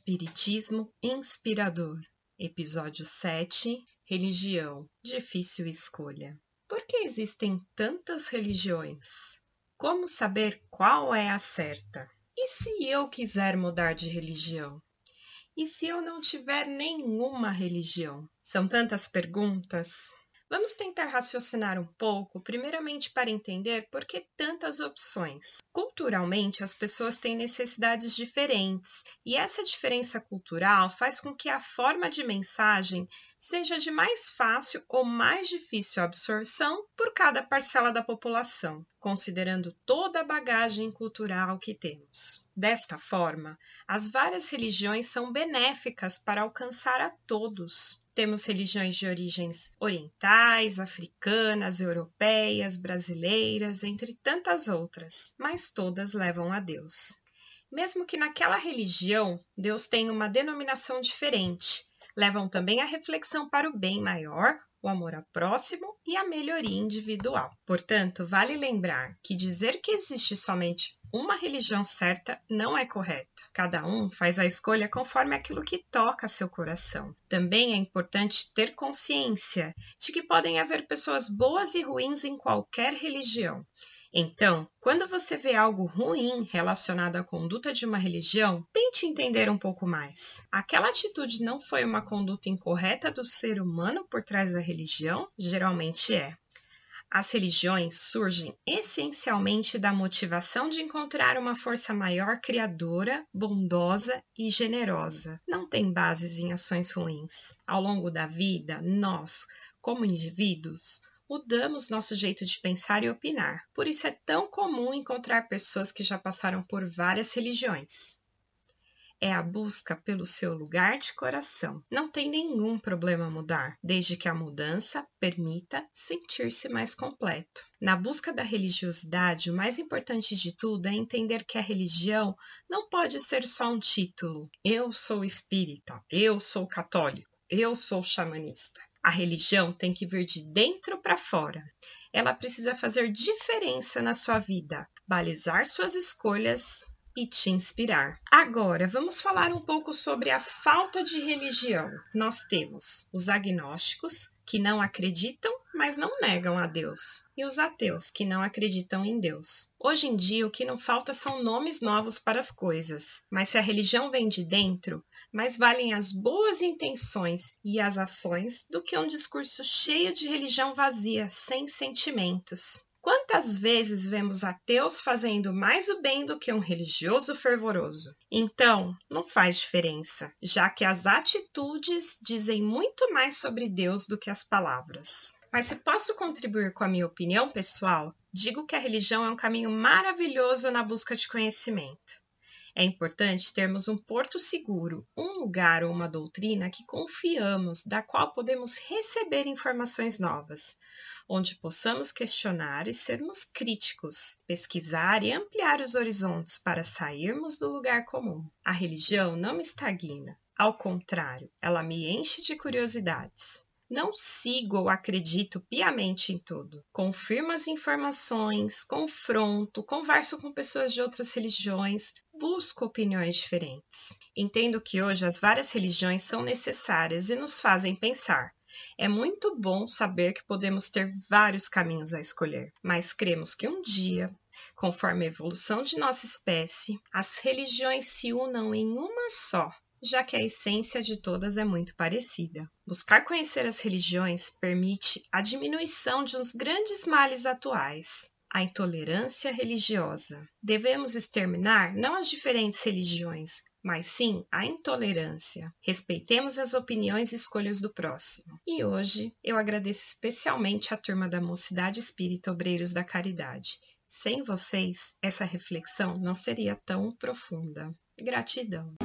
Espiritismo Inspirador, Episódio 7 Religião Difícil Escolha. Por que existem tantas religiões? Como saber qual é a certa? E se eu quiser mudar de religião? E se eu não tiver nenhuma religião? São tantas perguntas, Vamos tentar raciocinar um pouco, primeiramente para entender por que tantas opções. Culturalmente, as pessoas têm necessidades diferentes, e essa diferença cultural faz com que a forma de mensagem seja de mais fácil ou mais difícil absorção por cada parcela da população, considerando toda a bagagem cultural que temos. Desta forma, as várias religiões são benéficas para alcançar a todos. Temos religiões de origens orientais, africanas, europeias, brasileiras, entre tantas outras, mas todas levam a Deus. Mesmo que naquela religião Deus tenha uma denominação diferente, levam também a reflexão para o bem maior o amor ao próximo e a melhoria individual. Portanto, vale lembrar que dizer que existe somente uma religião certa não é correto. Cada um faz a escolha conforme aquilo que toca seu coração. Também é importante ter consciência de que podem haver pessoas boas e ruins em qualquer religião então, quando você vê algo ruim relacionado à conduta de uma religião, tente entender um pouco mais. Aquela atitude não foi uma conduta incorreta do ser humano por trás da religião? Geralmente é. As religiões surgem essencialmente da motivação de encontrar uma força maior criadora, bondosa e generosa. Não tem bases em ações ruins. Ao longo da vida, nós, como indivíduos, mudamos nosso jeito de pensar e opinar. Por isso é tão comum encontrar pessoas que já passaram por várias religiões. É a busca pelo seu lugar de coração. Não tem nenhum problema mudar, desde que a mudança permita sentir-se mais completo. Na busca da religiosidade, o mais importante de tudo é entender que a religião não pode ser só um título. Eu sou espírita, eu sou católico, eu sou xamanista. A religião tem que vir de dentro para fora. Ela precisa fazer diferença na sua vida, balizar suas escolhas e te inspirar. Agora, vamos falar um pouco sobre a falta de religião. Nós temos os agnósticos, que não acreditam mas não negam a Deus, e os ateus que não acreditam em Deus. Hoje em dia, o que não falta são nomes novos para as coisas, mas se a religião vem de dentro, mais valem as boas intenções e as ações do que um discurso cheio de religião vazia, sem sentimentos. Quantas vezes vemos ateus fazendo mais o bem do que um religioso fervoroso? Então, não faz diferença, já que as atitudes dizem muito mais sobre Deus do que as palavras. Mas se posso contribuir com a minha opinião pessoal, digo que a religião é um caminho maravilhoso na busca de conhecimento. É importante termos um porto seguro, um lugar ou uma doutrina que confiamos, da qual podemos receber informações novas, onde possamos questionar e sermos críticos, pesquisar e ampliar os horizontes para sairmos do lugar comum. A religião não me estagna, ao contrário, ela me enche de curiosidades. Não sigo ou acredito piamente em tudo. Confirmo as informações, confronto, converso com pessoas de outras religiões, busco opiniões diferentes. Entendo que hoje as várias religiões são necessárias e nos fazem pensar. É muito bom saber que podemos ter vários caminhos a escolher, mas cremos que um dia, conforme a evolução de nossa espécie, as religiões se unam em uma só, já que a essência de todas é muito parecida. Buscar conhecer as religiões permite a diminuição de uns grandes males atuais, a intolerância religiosa. Devemos exterminar não as diferentes religiões, mas sim a intolerância. Respeitemos as opiniões e escolhas do próximo. E hoje eu agradeço especialmente a turma da Mocidade Espírita Obreiros da Caridade. Sem vocês, essa reflexão não seria tão profunda. Gratidão.